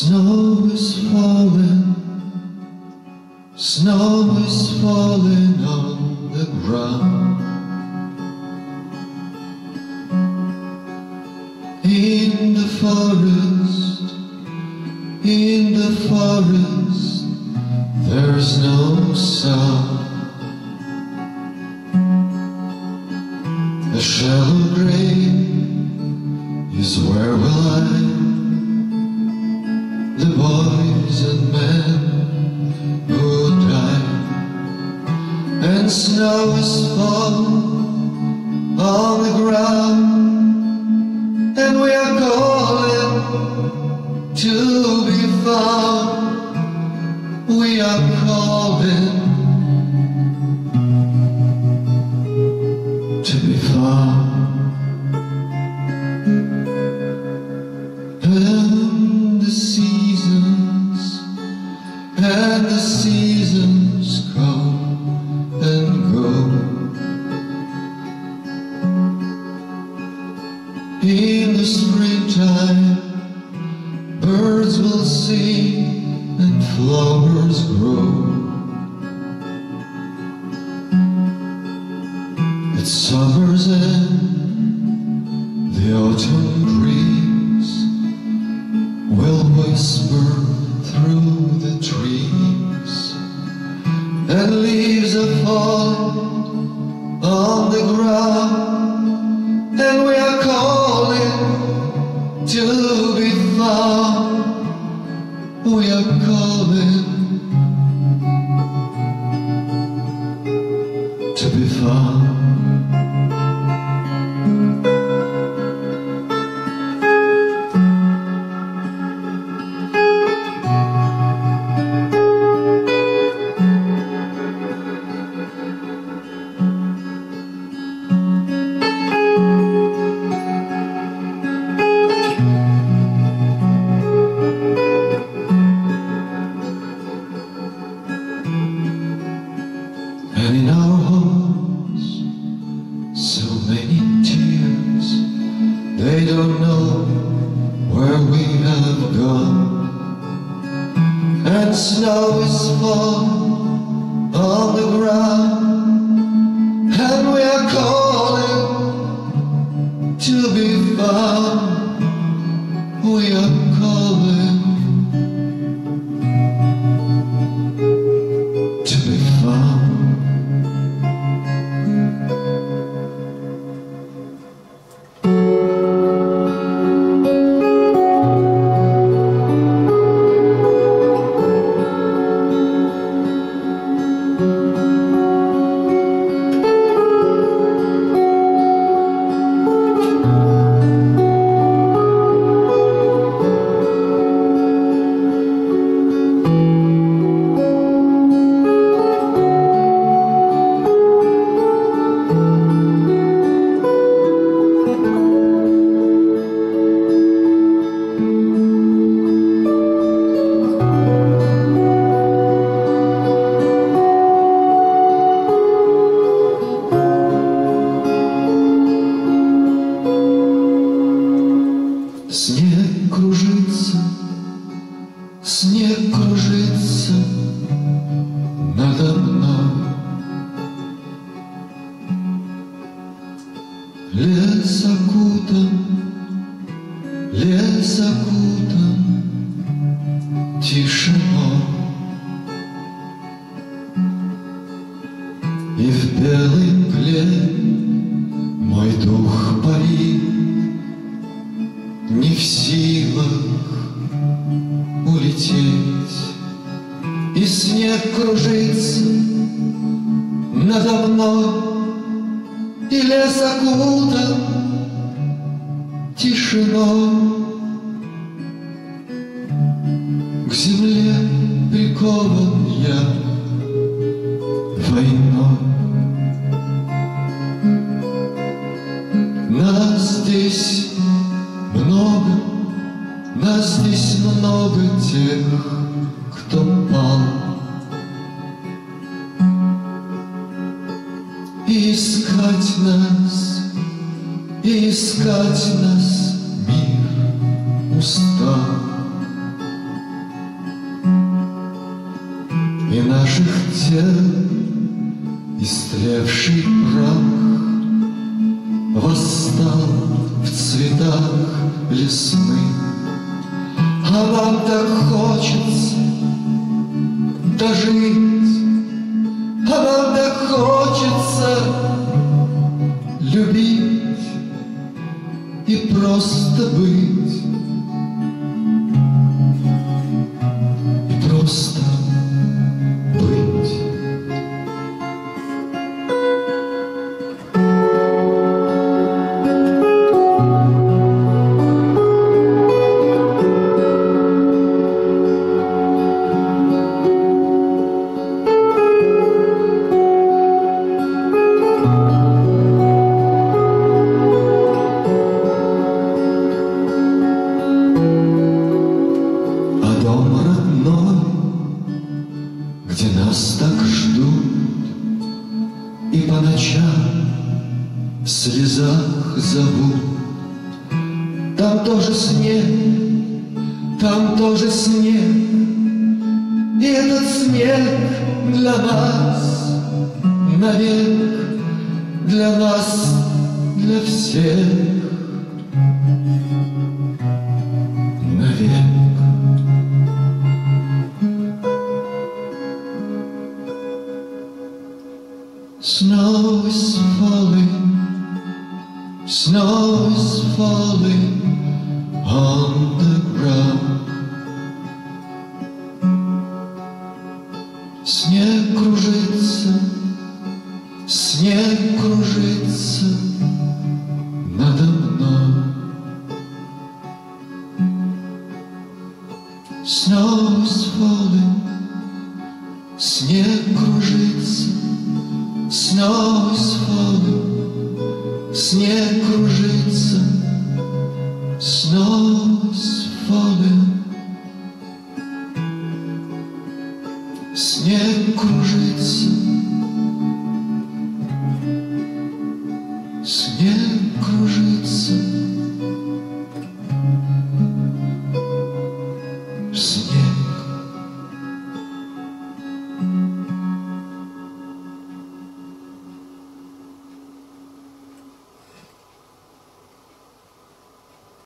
Snow is falling, snow is falling on the ground. In the forest, in the forest, there's no sound. The shallow grave is where we lie and snow is falling on the ground, and we are calling to be found. We are calling At summer's end, the autumn breeze. Will whisper through the trees, and leaves are falling on the ground, snow is falling on the ground. And we are calling to be found. We are Liança curta, liança curta. Лес окутан тишиной. К земле прикован я войной. Нас здесь много, нас здесь много тех, нас, и искать нас мир устал. И наших тел истлевший прах Восстал в цветах весны. А нам так хочется дожить, А нам так хочется любить И просто быть, нас так ждут, И по ночам в слезах зовут. Там тоже снег, там тоже снег, И этот снег для нас навек, Для нас, для всех Snow is falling, snow is falling on the ground. różnica z Śnieg różnica